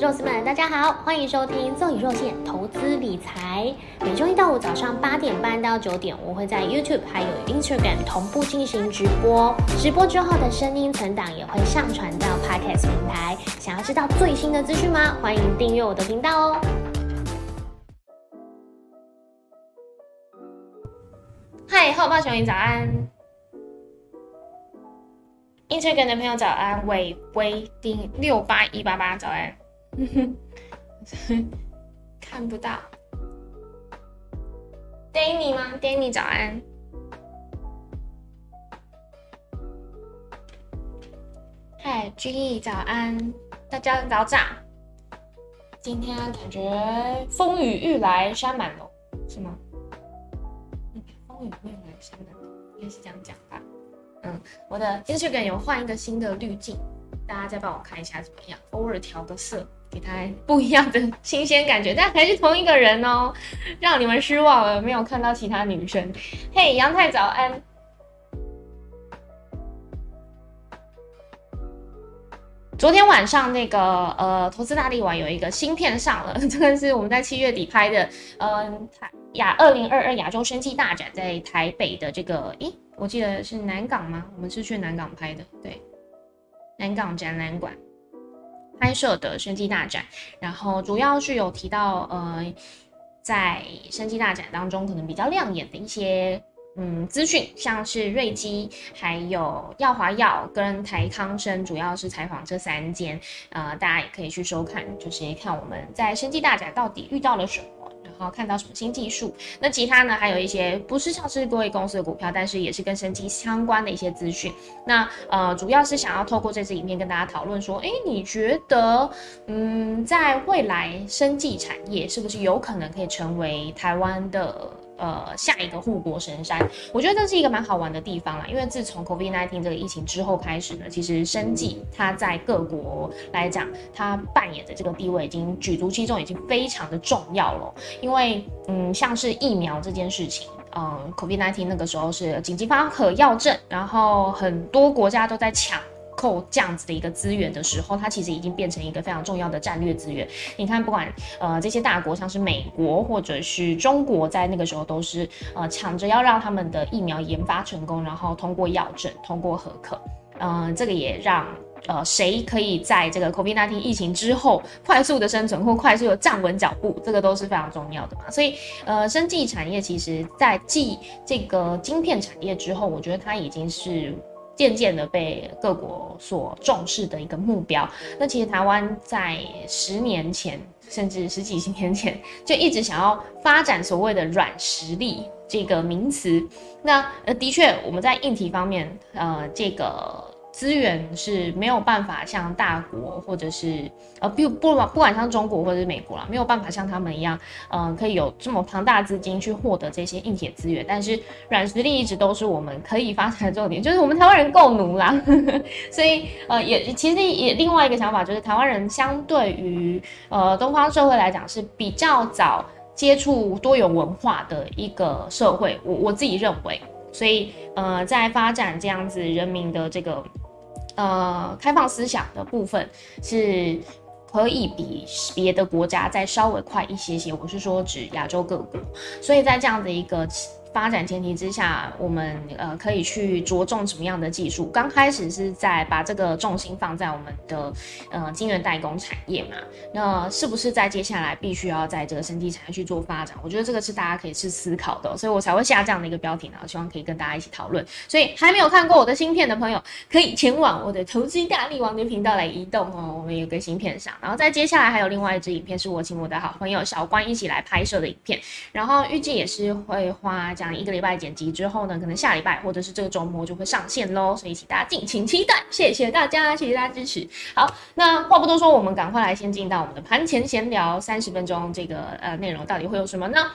肉丝们，大家好，欢迎收听奏以肉馅投资理财。每周一到五早上八点半到九点，我会在 YouTube 还有 Instagram 同步进行直播。直播之后的声音存档也会上传到 Podcast 平台。想要知道最新的资讯吗？欢迎订阅我的频道哦。嗨，后报小云早安，Instagram 的朋友早安，伟威丁六八一八八早安。看不到，Danny 吗？Danny 早安。嗨，G 早安，大家早早。今天感觉风雨欲来山满楼，是吗？风雨欲来山满楼，应该是这样讲吧。嗯，我的 Instagram 有换一个新的滤镜，大家再帮我看一下怎么样？偶尔调个色。给他不一样的新鲜感觉，但还是同一个人哦，让你们失望了，没有看到其他女生。嘿，杨太早安。昨天晚上那个呃，投资大力丸有一个新片上了，这个是我们在七月底拍的，嗯，亚二零二二亚洲生技大展在台北的这个，咦，我记得是南港吗？我们是去南港拍的，对，南港展览馆。拍摄的生机大展，然后主要是有提到，呃，在生机大展当中可能比较亮眼的一些嗯资讯，像是瑞基、还有耀华耀跟台康生，主要是采访这三间，呃，大家也可以去收看，就是看我们在生机大展到底遇到了什么。好看到什么新技术？那其他呢？还有一些不是上市各位公司的股票，但是也是跟生机相关的一些资讯。那呃，主要是想要透过这支影片跟大家讨论说，哎，你觉得，嗯，在未来生技产业是不是有可能可以成为台湾的？呃，下一个护国神山，我觉得这是一个蛮好玩的地方啦。因为自从 COVID-19 这个疫情之后开始呢，其实生计它在各国来讲，它扮演的这个地位已经举足轻重，已经非常的重要了。因为，嗯，像是疫苗这件事情，嗯，COVID-19 那个时候是紧急发可药证，然后很多国家都在抢。扣这样子的一个资源的时候，它其实已经变成一个非常重要的战略资源。你看，不管呃这些大国，像是美国或者是中国，在那个时候都是呃抢着要让他们的疫苗研发成功，然后通过药证，通过合可。嗯，这个也让呃谁可以在这个 COVID-19 疫情之后快速的生存或快速的站稳脚步，这个都是非常重要的嘛。所以呃，生技产业其实在继这个晶片产业之后，我觉得它已经是。渐渐的被各国所重视的一个目标。那其实台湾在十年前，甚至十几年前，就一直想要发展所谓的软实力这个名词。那呃，的确我们在硬体方面，呃，这个。资源是没有办法像大国或者是呃不不不管像中国或者是美国啦，没有办法像他们一样，嗯，可以有这么庞大资金去获得这些硬铁资源。但是软实力一直都是我们可以发展的重点，就是我们台湾人够奴啦。所以呃也其实也另外一个想法就是台湾人相对于呃东方社会来讲是比较早接触多元文化的一个社会，我我自己认为，所以呃在发展这样子人民的这个。呃，开放思想的部分是可以比别的国家再稍微快一些些。我是说指亚洲各国，所以在这样的一个。发展前提之下，我们呃可以去着重什么样的技术？刚开始是在把这个重心放在我们的呃晶圆代工产业嘛？那是不是在接下来必须要在这个生技产业去做发展？我觉得这个是大家可以去思考的，所以我才会下这样的一个标题呢，希望可以跟大家一起讨论。所以还没有看过我的新片的朋友，可以前往我的投资大力王的频道来移动哦。我们有个新片上，然后在接下来还有另外一支影片，是我请我的好朋友小关一起来拍摄的影片，然后预计也是会花。一个礼拜剪辑之后呢，可能下礼拜或者是这个周末就会上线喽，所以请大家敬请期待。谢谢大家，谢谢大家支持。好，那话不多说，我们赶快来先进到我们的盘前闲聊三十分钟，这个呃内容到底会有什么呢？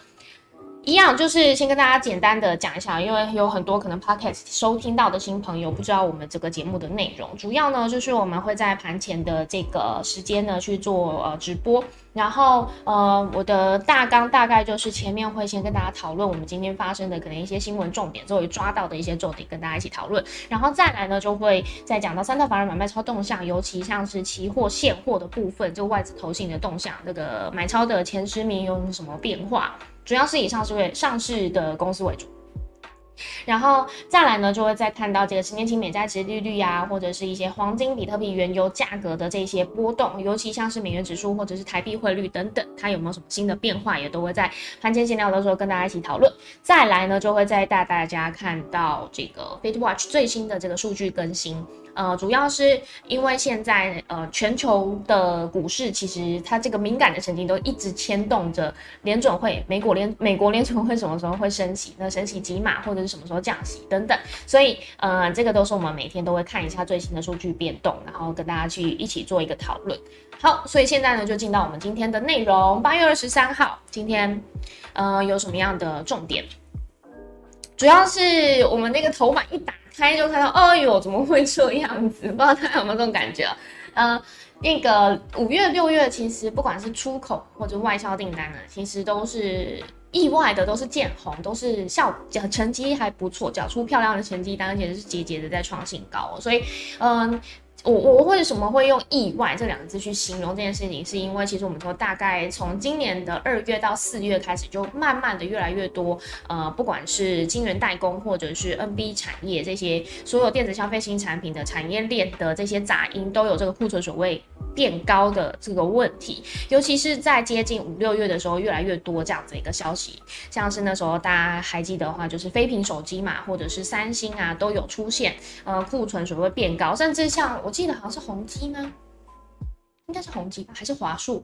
一样就是先跟大家简单的讲一下，因为有很多可能 podcast 收听到的新朋友不知道我们这个节目的内容，主要呢就是我们会在盘前的这个时间呢去做呃直播，然后呃我的大纲大概就是前面会先跟大家讨论我们今天发生的可能一些新闻重点，作为抓到的一些重点跟大家一起讨论，然后再来呢就会再讲到三大法人买卖超动向，尤其像是期货现货的部分，就外资投信的动向，这个买超的前十名有什么变化。主要是以上市为上市的公司为主，然后再来呢，就会再看到这个十年期美债值利率啊，或者是一些黄金、比特币、原油价格的这些波动，尤其像是美元指数或者是台币汇率等等，它有没有什么新的变化，也都会在盘前闲聊的时候跟大家一起讨论。再来呢，就会再带大家看到这个 FitWatch 最新的这个数据更新。呃，主要是因为现在呃，全球的股市其实它这个敏感的神经都一直牵动着联准会、美国联美国联准会什么时候会升息，那升息几码或者是什么时候降息等等，所以呃，这个都是我们每天都会看一下最新的数据变动，然后跟大家去一起做一个讨论。好，所以现在呢，就进到我们今天的内容。八月二十三号，今天呃有什么样的重点？主要是我们那个头版一打。开就看到，哎呦，怎么会这样子？不知道大家有没有这种感觉？嗯，那个五月、六月，其实不管是出口或者外销订单啊，其实都是意外的，都是见红，都是效成绩还不错，缴出漂亮的成绩单，而且是节节的在创新高。所以，嗯。我我为什么会用意外这两个字去形容这件事情？是因为其实我们说大概从今年的二月到四月开始，就慢慢的越来越多，呃，不管是晶圆代工或者是 NB 产业这些所有电子消费新产品的产业链的这些杂音，都有这个库存所谓变高的这个问题。尤其是在接近五六月的时候，越来越多这样子一个消息，像是那时候大家还记得话，就是飞屏手机嘛，或者是三星啊，都有出现呃库存所谓变高，甚至像。我记得好像是宏基吗？应该是宏基吧，还是华硕？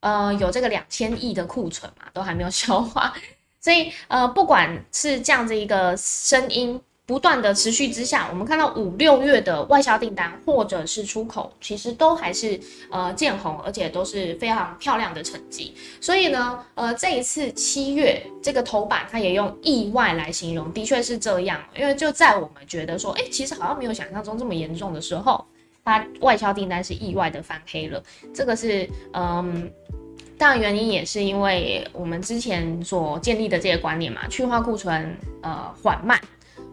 呃，有这个两千亿的库存嘛，都还没有消化。所以呃，不管是这样子一个声音不断的持续之下，我们看到五六月的外销订单或者是出口，其实都还是呃见红，而且都是非常漂亮的成绩。所以呢，呃，这一次七月这个头版，它也用意外来形容，的确是这样。因为就在我们觉得说，哎，其实好像没有想象中这么严重的时候，它外销订单是意外的翻黑了。这个是嗯，当然原因也是因为我们之前所建立的这些观念嘛，去化库存呃缓慢。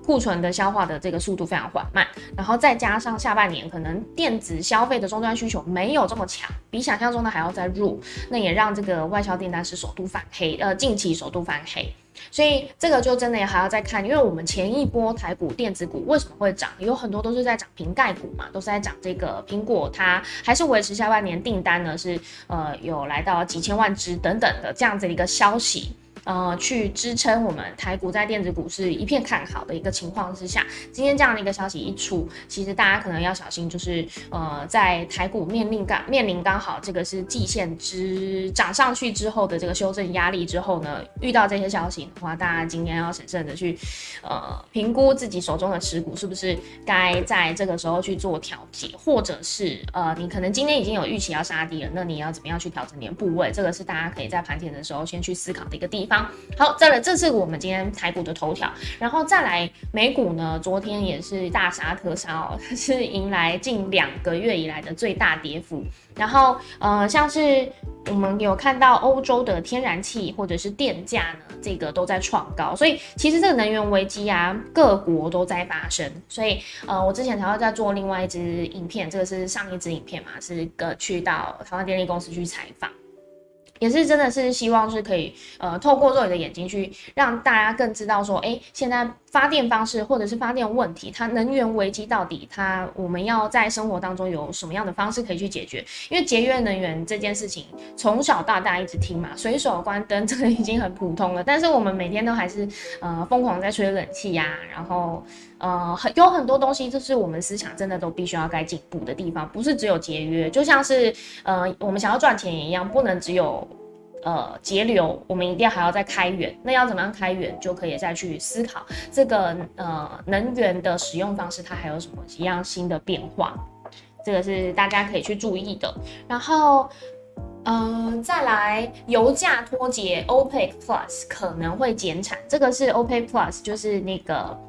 库存的消化的这个速度非常缓慢，然后再加上下半年可能电子消费的终端需求没有这么强，比想象中的还要再弱，那也让这个外销订单是首度反黑，呃，近期首度反黑，所以这个就真的也还要再看，因为我们前一波台股电子股为什么会涨，有很多都是在涨瓶盖股嘛，都是在涨这个苹果，它还是维持下半年订单呢是呃有来到几千万只等等的这样子的一个消息。呃，去支撑我们台股在电子股是一片看好的一个情况之下，今天这样的一个消息一出，其实大家可能要小心，就是呃，在台股面临刚面临刚好这个是季线之涨上去之后的这个修正压力之后呢，遇到这些消息的话，大家今天要审慎的去呃评估自己手中的持股是不是该在这个时候去做调节，或者是呃你可能今天已经有预期要杀低了，那你要怎么样去调整你的部位？这个是大家可以在盘前的时候先去思考的一个地方。好，再来，这是我们今天台股的头条，然后再来美股呢，昨天也是大杀特杀哦，它是迎来近两个月以来的最大跌幅。然后呃，像是我们有看到欧洲的天然气或者是电价呢，这个都在创高，所以其实这个能源危机啊，各国都在发生。所以呃，我之前才会在做另外一支影片，这个是上一支影片嘛，是个去到台湾电力公司去采访。也是真的是希望是可以，呃，透过肉眼的眼睛去让大家更知道说，哎，现在发电方式或者是发电问题，它能源危机到底它我们要在生活当中有什么样的方式可以去解决？因为节约能源这件事情从小到大一直听嘛，随手关灯这个已经很普通了，但是我们每天都还是呃疯狂在吹冷气呀，然后呃很有很多东西就是我们思想真的都必须要该进步的地方，不是只有节约，就像是呃我们想要赚钱也一样，不能只有。呃，节流，我们一定还要再开源。那要怎么样开源，就可以再去思考这个呃能源的使用方式，它还有什么一样新的变化？这个是大家可以去注意的。然后嗯，再来油价脱节，OPEC Plus 可能会减产，这个是 OPEC Plus，就是那个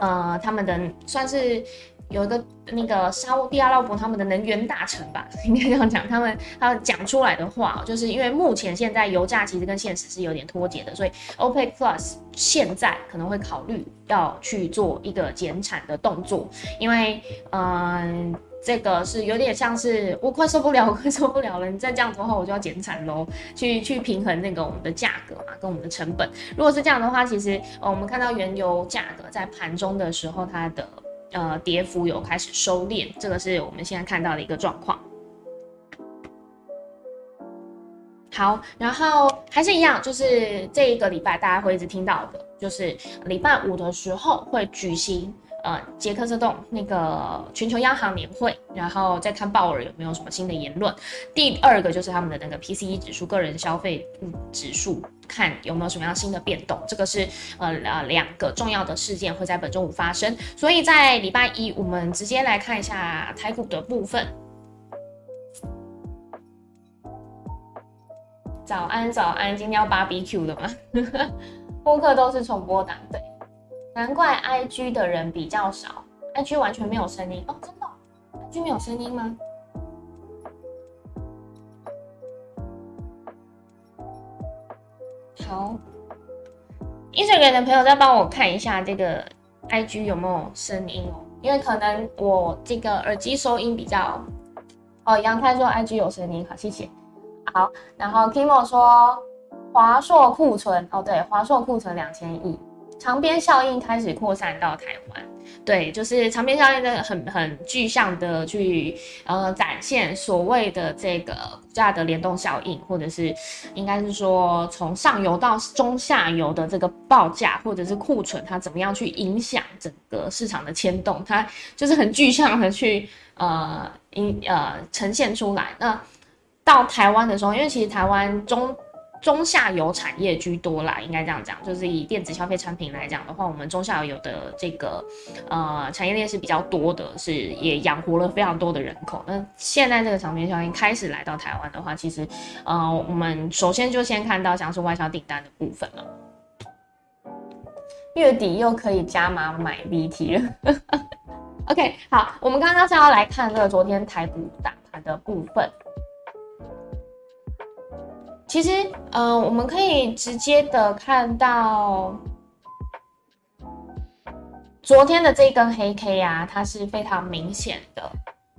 呃他们的算是。有一个那个沙地阿拉伯他们的能源大臣吧，应该这样讲，他们他讲出来的话，就是因为目前现在油价其实跟现实是有点脱节的，所以 OPEC Plus 现在可能会考虑要去做一个减产的动作，因为嗯，这个是有点像是我快受不了，我快受不了了，你再这样子的话，我就要减产喽，去去平衡那个我们的价格嘛，跟我们的成本。如果是这样的话，其实呃，我们看到原油价格在盘中的时候，它的呃，跌幅有开始收敛，这个是我们现在看到的一个状况。好，然后还是一样，就是这一个礼拜大家会一直听到的，就是礼拜五的时候会举行。呃，杰克瑟动那个全球央行年会，然后再看鲍尔有没有什么新的言论。第二个就是他们的那个 PCE 指数，个人消费指数，看有没有什么样新的变动。这个是呃呃两个重要的事件会在本周五发生。所以在礼拜一，我们直接来看一下台股的部分。早安，早安，今天要 BBQ 的吗？播客都是重播档，对。难怪 I G 的人比较少，I G 完全没有声音哦，真的？I G 没有声音吗？好，Instagram 的朋友再帮我看一下这个 I G 有没有声音哦，因为可能我这个耳机收音比较……哦，杨太说 I G 有声音，好，谢谢。好，然后 Kimo 说华硕库存，哦，对，华硕库存两千亿。长边效应开始扩散到台湾，对，就是长边效应的很很具象的去呃展现所谓的这个股价的联动效应，或者是应该是说从上游到中下游的这个报价或者是库存，它怎么样去影响整个市场的牵动，它就是很具象的去呃影呃呈现出来。那到台湾的时候，因为其实台湾中。中下游产业居多啦，应该这样讲，就是以电子消费产品来讲的话，我们中下游的这个呃产业链是比较多的，是也养活了非常多的人口。那现在这个长边效应开始来到台湾的话，其实呃我们首先就先看到像是外销订单的部分了。月底又可以加码买 VT 了。OK，好，我们刚刚是要来看这个昨天台股大盘的部分。其实，嗯，我们可以直接的看到昨天的这根黑 K 啊，它是非常明显的，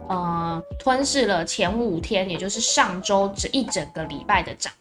嗯，吞噬了前五天，也就是上周这一整个礼拜的涨。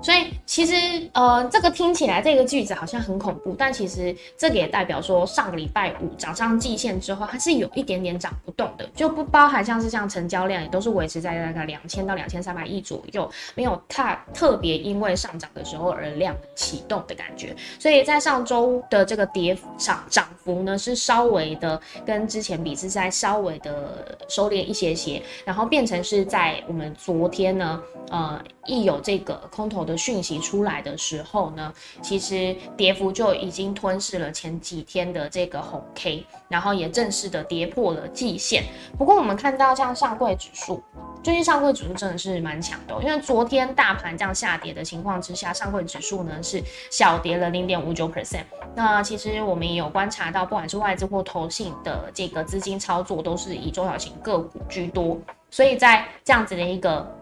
所以其实，呃，这个听起来这个句子好像很恐怖，但其实这个也代表说，上个礼拜五涨上季线之后，它是有一点点涨不动的，就不包含像是像成交量也都是维持在大概两千到两千三百亿左右，没有太特别因为上涨的时候而量启动的感觉。所以在上周的这个跌涨涨幅呢，是稍微的跟之前比是在稍微的收敛一些些，然后变成是在我们昨天呢，呃，一有这个空头。的讯息出来的时候呢，其实跌幅就已经吞噬了前几天的这个红 K，然后也正式的跌破了季线。不过我们看到像上柜指数，最近上柜指数真的是蛮强的，因为昨天大盘这样下跌的情况之下，上柜指数呢是小跌了零点五九 percent。那其实我们也有观察到，不管是外资或投信的这个资金操作，都是以中小型个股居多，所以在这样子的一个。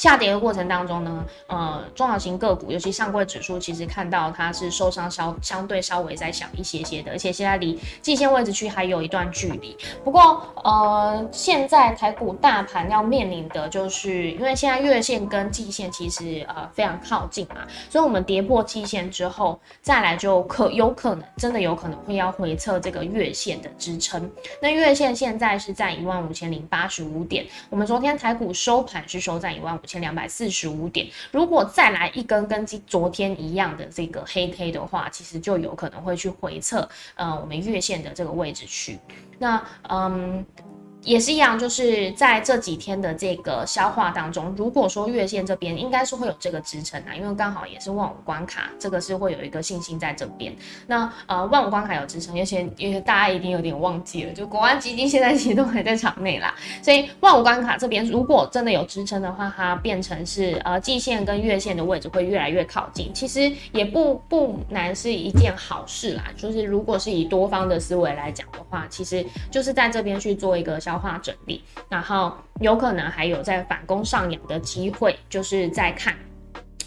下跌的过程当中呢，呃，中小型个股，尤其上柜指数，其实看到它是受伤稍相对稍微再小一些些的，而且现在离季线位置区还有一段距离。不过，呃，现在台股大盘要面临的就是，因为现在月线跟季线其实呃非常靠近嘛，所以我们跌破季线之后，再来就可有可能真的有可能会要回测这个月线的支撑。那月线现在是在一万五千零八十五点，我们昨天台股收盘是收在一万五。千两百四十五点，如果再来一根跟昨天一样的这个黑 K 的话，其实就有可能会去回测，呃，我们月线的这个位置去。那，嗯，也是一样，就是在这几天的这个消化当中，如果说月线这边应该是会有这个支撑啊，因为刚好也是万五关卡，这个是会有一个信心在这边。那呃，万五关卡有支撑，而且因为大家一定有点忘记了，就国安基金现在其实都还在场内啦，所以万五关卡这边如果真的有支撑的话，它变成是呃季线跟月线的位置会越来越靠近，其实也不不难是一件好事啦。就是如果是以多方的思维来讲的话，其实就是在这边去做一个消消化整理，然后有可能还有在反攻上扬的机会，就是在看。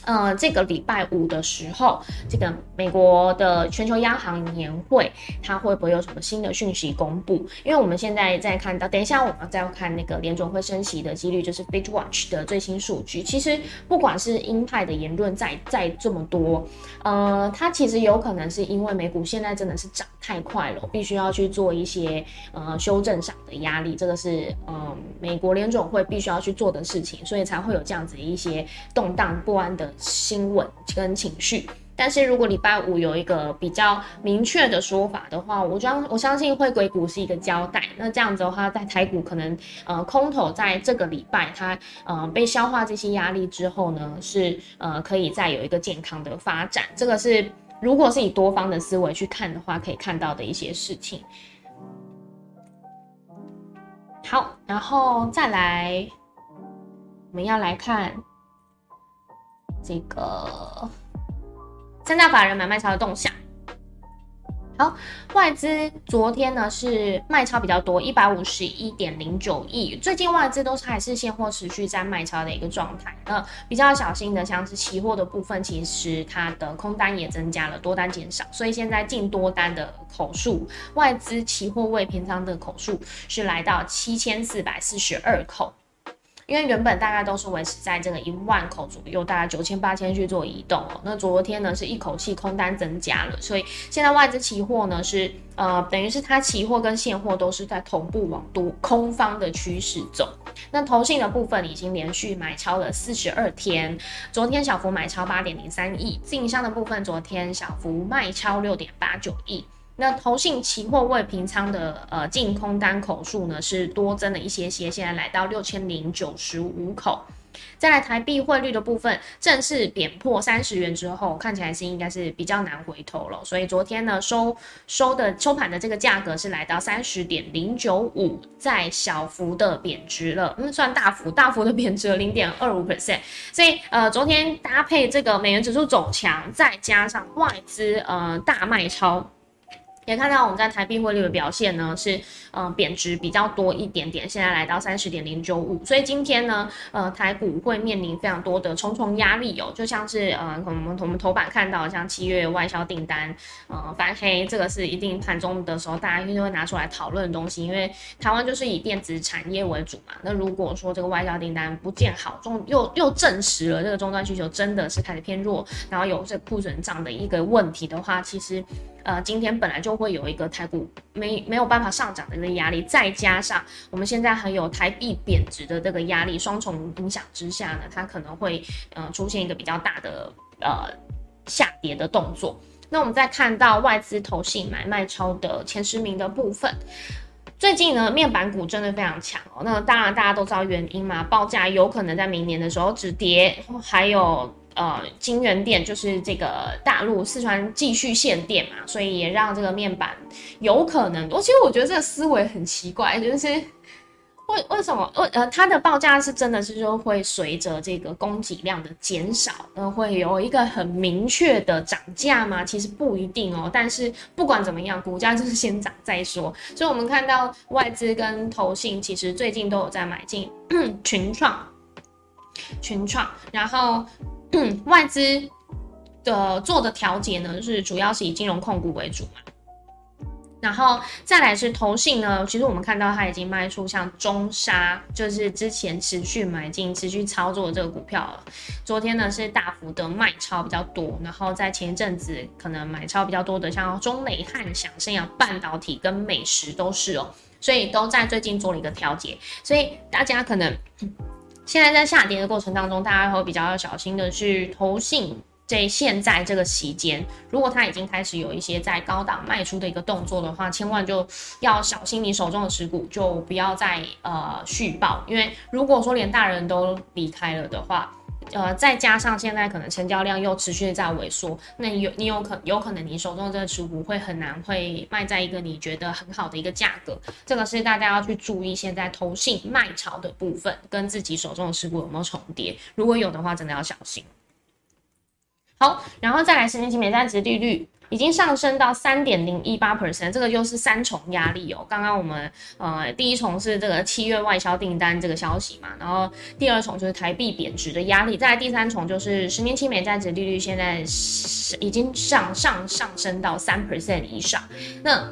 呃，这个礼拜五的时候，这个美国的全球央行年会，它会不会有什么新的讯息公布？因为我们现在在看到，等一下我们再要看那个联总会升息的几率，就是 Big Watch 的最新数据。其实不管是鹰派的言论再再这么多，呃，它其实有可能是因为美股现在真的是涨太快了，必须要去做一些呃修正上的压力，这个是呃美国联总会必须要去做的事情，所以才会有这样子一些动荡不安的。新闻跟情绪，但是如果礼拜五有一个比较明确的说法的话，我将我相信会给股是一个交代。那这样子的话，在台股可能呃空头在这个礼拜它呃被消化这些压力之后呢，是呃可以再有一个健康的发展。这个是如果是以多方的思维去看的话，可以看到的一些事情。好，然后再来，我们要来看。这个三大法人买卖超的动向。好，外资昨天呢是卖超比较多，一百五十一点零九亿。最近外资都是还是现货持续在卖超的一个状态。那比较小心的，像是期货的部分，其实它的空单也增加了，多单减少。所以现在进多单的口数，外资期货未平仓的口数是来到七千四百四十二口。因为原本大概都是维持在这个一万口左右，大概九千八千去做移动哦。那昨天呢是一口气空单增加了，所以现在外资期货呢是呃等于是它期货跟现货都是在同步往多空方的趋势走。那投信的部分已经连续买超了四十二天，昨天小幅买超八点零三亿，自营商的部分昨天小幅卖超六点八九亿。那投信期货未平仓的呃净空单口数呢是多增了一些些，现在来到六千零九十五口。再来台币汇率的部分，正式贬破三十元之后，看起来是应该是比较难回头了。所以昨天呢收收的收盘的这个价格是来到三十点零九五，在小幅的贬值了，嗯，算大幅大幅的贬值了零点二五 percent。所以呃昨天搭配这个美元指数走强，再加上外资呃大卖超。也看到我们在台币汇率的表现呢，是呃贬值比较多一点点，现在来到三十点零九五，所以今天呢，呃台股会面临非常多的重重压力哦，就像是呃我们我们头版看到像七月外销订单呃翻黑，这个是一定盘中的时候大家一定会拿出来讨论的东西，因为台湾就是以电子产业为主嘛，那如果说这个外销订单不见好，中又又证实了这个终端需求真的是开始偏弱，然后有这库存涨的一个问题的话，其实。呃，今天本来就会有一个台股没没有办法上涨的一个压力，再加上我们现在还有台币贬值的这个压力，双重影响之下呢，它可能会呃出现一个比较大的呃下跌的动作。那我们再看到外资投信买卖超的前十名的部分，最近呢面板股真的非常强哦。那当然大家都知道原因嘛，报价有可能在明年的时候止跌，还有。呃，金源店就是这个大陆四川继续限电嘛，所以也让这个面板有可能。我其实我觉得这个思维很奇怪，就是为为什么？为呃，它的报价是真的是说会随着这个供给量的减少，呃，会有一个很明确的涨价吗？其实不一定哦。但是不管怎么样，股价就是先涨再说。所以我们看到外资跟投信其实最近都有在买进 群创，群创，然后。外资的做的调节呢，是主要是以金融控股为主嘛，然后再来是投信呢，其实我们看到它已经卖出像中沙，就是之前持续买进、持续操作的这个股票了。昨天呢是大幅的卖超比较多，然后在前一阵子可能买超比较多的，像中磊、汉翔、升阳半导体跟美食都是哦，所以都在最近做了一个调节，所以大家可能。现在在下跌的过程当中，大家会比较要小心的去投信这现在这个期间，如果它已经开始有一些在高档卖出的一个动作的话，千万就要小心，你手中的持股就不要再呃续报，因为如果说连大人都离开了的话。呃，再加上现在可能成交量又持续在萎缩，那你有你有可有可能你手中的这个持股会很难会卖在一个你觉得很好的一个价格，这个是大家要去注意。现在投信卖潮的部分跟自己手中的持股有没有重叠？如果有的话，真的要小心。好，然后再来是年期美债值利率。已经上升到三点零一八 percent，这个就是三重压力哦。刚刚我们呃第一重是这个七月外销订单这个消息嘛，然后第二重就是台币贬值的压力，再来第三重就是十年期美债值利率现在已经上上上升到三 percent 以上，那。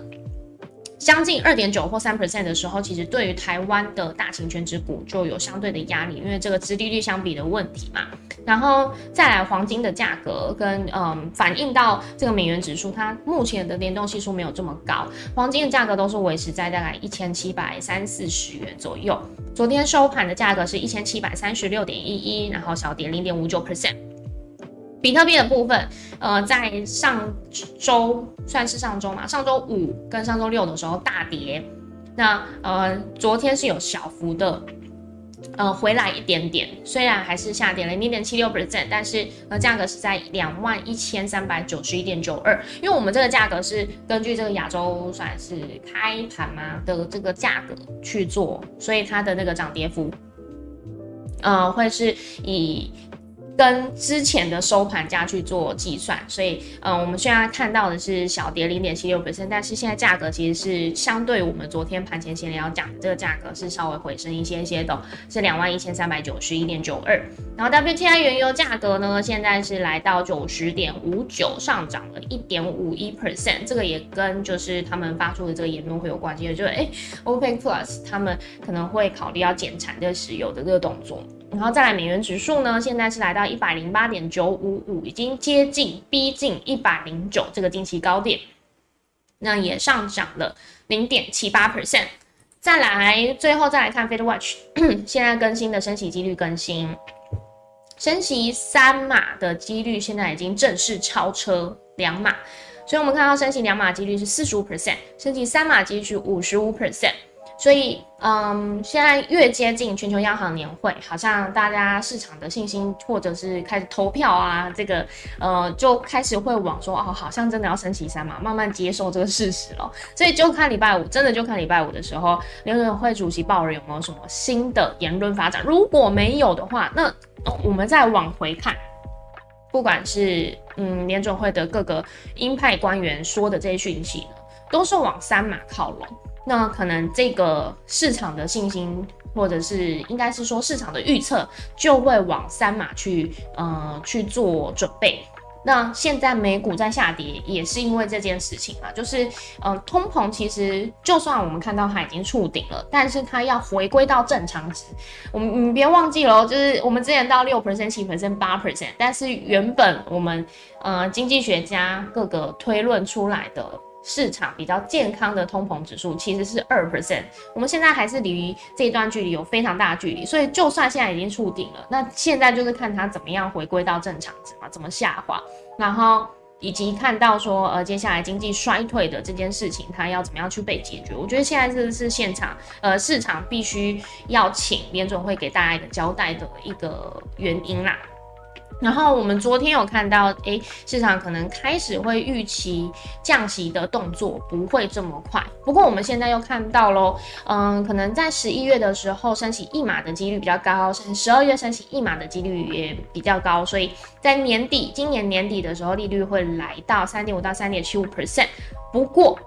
将近二点九或三 percent 的时候，其实对于台湾的大型全值股就有相对的压力，因为这个资利率相比的问题嘛。然后再来黄金的价格跟嗯反映到这个美元指数，它目前的联动系数没有这么高，黄金的价格都是维持在大概一千七百三四十元左右。昨天收盘的价格是一千七百三十六点一一，然后小跌零点五九 percent。比特币的部分，呃，在上周算是上周嘛，上周五跟上周六的时候大跌，那呃，昨天是有小幅的，呃，回来一点点，虽然还是下跌了零点七六 percent，但是呃，价格是在两万一千三百九十一点九二，因为我们这个价格是根据这个亚洲算是开盘嘛的这个价格去做，所以它的那个涨跌幅，呃，会是以。跟之前的收盘价去做计算，所以，嗯，我们现在看到的是小跌零点七六本身，但是现在价格其实是相对我们昨天盘前闲聊讲的这个价格是稍微回升一些些的，是两万一千三百九十一点九二。然后 WTI 原油价格呢，现在是来到九十点五九，上涨了一点五一 percent，这个也跟就是他们发出的这个言论会有关系，就是哎，OPEC Plus 他们可能会考虑要减产这个石油的这个动作。然后再来美元指数呢，现在是来到一百零八点九五五，已经接近逼近一百零九这个近期高点，那也上涨了零点七八 percent。再来，最后再来看 Fed Watch，现在更新的升息几率更新，升息三码的几率现在已经正式超车两码，所以我们看到升息两码几率是四十五 percent，升息三码几率是五十五 percent。所以，嗯，现在越接近全球央行年会，好像大家市场的信心或者是开始投票啊，这个，呃，就开始会往说，哦，好像真的要升息三嘛，慢慢接受这个事实了。所以就看礼拜五，真的就看礼拜五的时候，联准会主席鲍尔有没有什么新的言论发展。如果没有的话，那我们再往回看，不管是嗯联准会的各个鹰派官员说的这些讯息呢，都是往三码靠拢。那可能这个市场的信心，或者是应该是说市场的预测，就会往三码去，呃，去做准备。那现在美股在下跌，也是因为这件事情嘛，就是，呃，通膨其实就算我们看到它已经触顶了，但是它要回归到正常值。我们你别忘记了，就是我们之前到六 percent、七 percent、八 percent，但是原本我们，呃，经济学家各个推论出来的。市场比较健康的通膨指数其实是二 percent，我们现在还是离这一段距离有非常大的距离，所以就算现在已经触顶了，那现在就是看它怎么样回归到正常值嘛，怎么下滑，然后以及看到说呃接下来经济衰退的这件事情，它要怎么样去被解决？我觉得现在这是现场呃市场必须要请联总会给大家一个交代的一个原因啦。然后我们昨天有看到，诶，市场可能开始会预期降息的动作不会这么快。不过我们现在又看到喽，嗯，可能在十一月的时候升息一码的几率比较高，甚至十二月升息一码的几率也比较高。所以在年底，今年年底的时候，利率会来到三点五到三点七五 percent。不过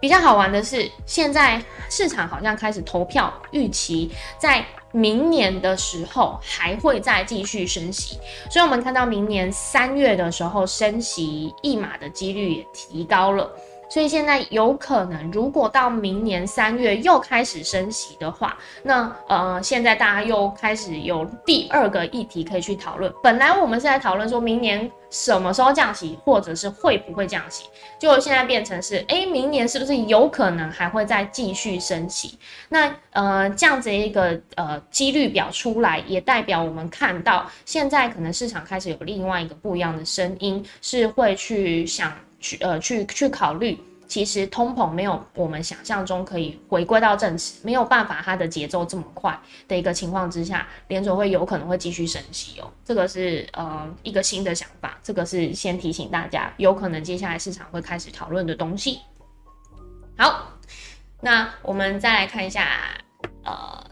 比较好玩的是，现在市场好像开始投票预期在。明年的时候还会再继续升息，所以我们看到明年三月的时候升息一码的几率也提高了。所以现在有可能，如果到明年三月又开始升息的话，那呃，现在大家又开始有第二个议题可以去讨论。本来我们是在讨论说明年什么时候降息，或者是会不会降息，就现在变成是，哎，明年是不是有可能还会再继续升息？那呃，这样子一个呃几率表出来，也代表我们看到现在可能市场开始有另外一个不一样的声音，是会去想。去呃去去考虑，其实通膨没有我们想象中可以回归到正值，没有办法它的节奏这么快的一个情况之下，联储会有可能会继续升息哦。这个是呃一个新的想法，这个是先提醒大家，有可能接下来市场会开始讨论的东西。好，那我们再来看一下呃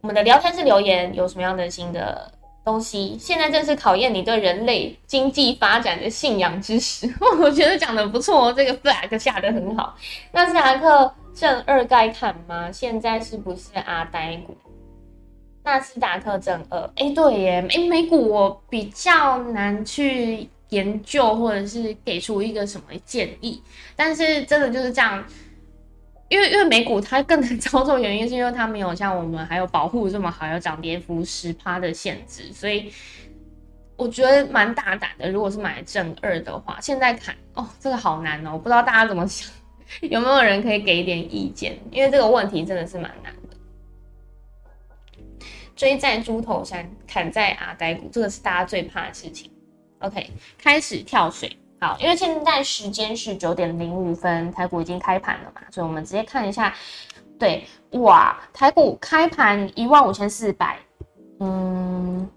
我们的聊天室留言有什么样的新的。东西现在正是考验你对人类经济发展的信仰之时。我觉得讲的不错哦，这个 flag 下的很好。纳斯达克正二该看吗？现在是不是阿呆股？纳斯达克正二，哎，对耶，哎，美股我比较难去研究或者是给出一个什么建议，但是真的就是这样。因为因为美股它更难操作，原因是因为它没有像我们还有保护这么好，有涨跌幅十趴的限制，所以我觉得蛮大胆的。如果是买正二的话，现在看哦，这个好难哦，我不知道大家怎么想，有没有人可以给一点意见？因为这个问题真的是蛮难的。追在猪头山，砍在阿呆股，这个是大家最怕的事情。OK，开始跳水。因为现在时间是九点零五分，台股已经开盘了嘛，所以我们直接看一下。对，哇，台股开盘一万五千四百，嗯，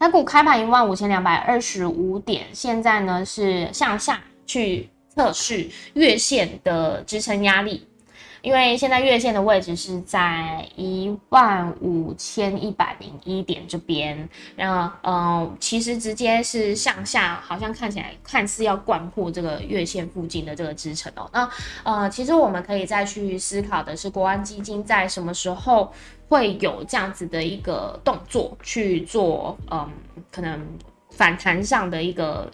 台股开盘一万五千两百二十五点，现在呢是向下去测试月线的支撑压力。因为现在月线的位置是在一万五千一百零一点这边，然后嗯，其实直接是向下，好像看起来看似要贯破这个月线附近的这个支撑哦。那呃，其实我们可以再去思考的是，国安基金在什么时候会有这样子的一个动作去做，嗯，可能反弹上的一个。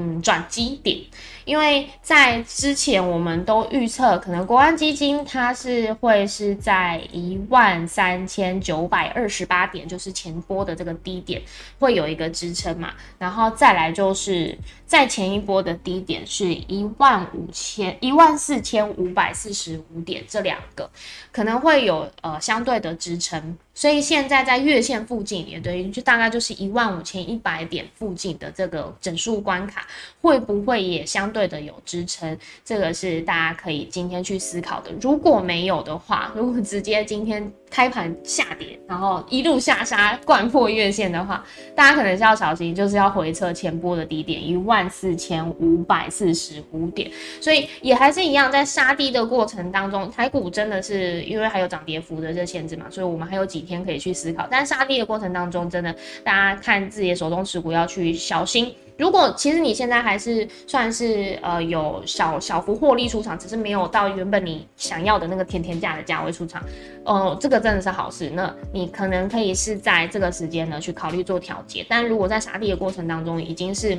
嗯，转机点，因为在之前我们都预测，可能国安基金它是会是在一万三千九百二十八点，就是前波的这个低点，会有一个支撑嘛，然后再来就是在前一波的低点是一万五千一万四千五百四十五点，这两个可能会有呃相对的支撑。所以现在在月线附近，也等于就大概就是一万五千一百点附近的这个整数关卡，会不会也相对的有支撑？这个是大家可以今天去思考的。如果没有的话，如果直接今天开盘下跌，然后一路下杀，贯破月线的话，大家可能是要小心，就是要回撤前波的低点一万四千五百四十五点。所以也还是一样，在杀低的过程当中，台股真的是因为还有涨跌幅的这限制嘛，所以我们还有几。天可以去思考，但杀跌的过程当中，真的大家看自己的手中持股要去小心。如果其实你现在还是算是呃有小小幅获利出场，只是没有到原本你想要的那个天天价的价位出场，哦，这个真的是好事。那你可能可以是在这个时间呢去考虑做调节。但如果在杀跌的过程当中已经是。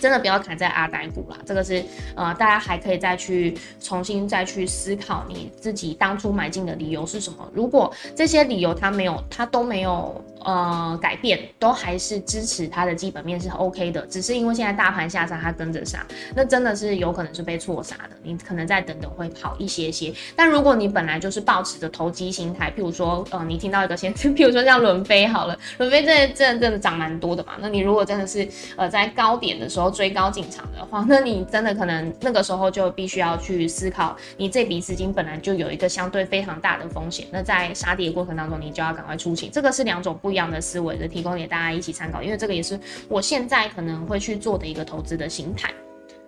真的不要砍在阿呆股啦，这个是呃，大家还可以再去重新再去思考你自己当初买进的理由是什么。如果这些理由它没有，它都没有。呃，改变都还是支持它的基本面是 OK 的，只是因为现在大盘下杀，它跟着杀，那真的是有可能是被错杀的。你可能再等等会好一些些。但如果你本来就是抱持着投机心态，譬如说，呃，你听到一个先，譬如说像伦飞好了，伦飞这这真的涨蛮多的嘛，那你如果真的是呃在高点的时候追高进场的话，那你真的可能那个时候就必须要去思考，你这笔资金本来就有一个相对非常大的风险，那在杀跌过程当中，你就要赶快出清。这个是两种不。不一样的思维的提供给大家一起参考，因为这个也是我现在可能会去做的一个投资的心态。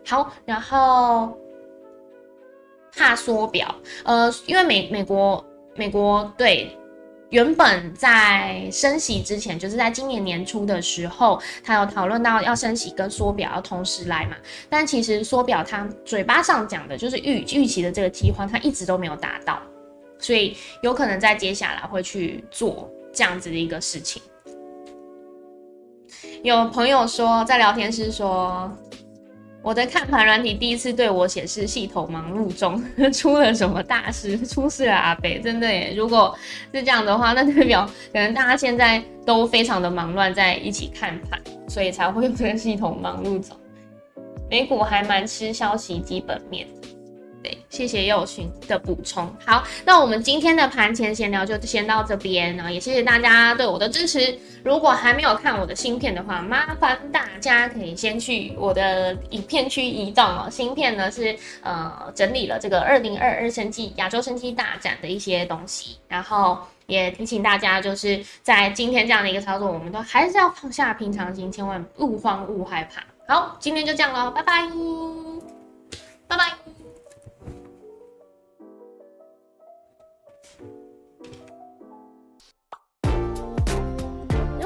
好，然后怕缩表，呃，因为美美国美国对原本在升息之前，就是在今年年初的时候，他有讨论到要升息跟缩表要同时来嘛，但其实缩表他嘴巴上讲的就是预预期的这个计划，他一直都没有达到，所以有可能在接下来会去做。这样子的一个事情，有朋友说在聊天室说，我的看盘软体第一次对我显示系统忙碌中，出了什么大事？出事了，阿北，真的耶！如果是这样的话，那代表可能大家现在都非常的忙乱，在一起看盘，所以才会用这个系统忙碌中。美股还蛮吃消息基本面。谢谢佑勋的补充。好，那我们今天的盘前闲聊就先到这边然后，也谢谢大家对我的支持。如果还没有看我的芯片的话，麻烦大家可以先去我的影片区移动哦。芯片呢是呃整理了这个二零二二生技亚洲生技大展的一些东西，然后也提醒大家，就是在今天这样的一个操作，我们都还是要放下平常心，千万勿慌勿害怕。好，今天就这样喽，拜拜，拜拜。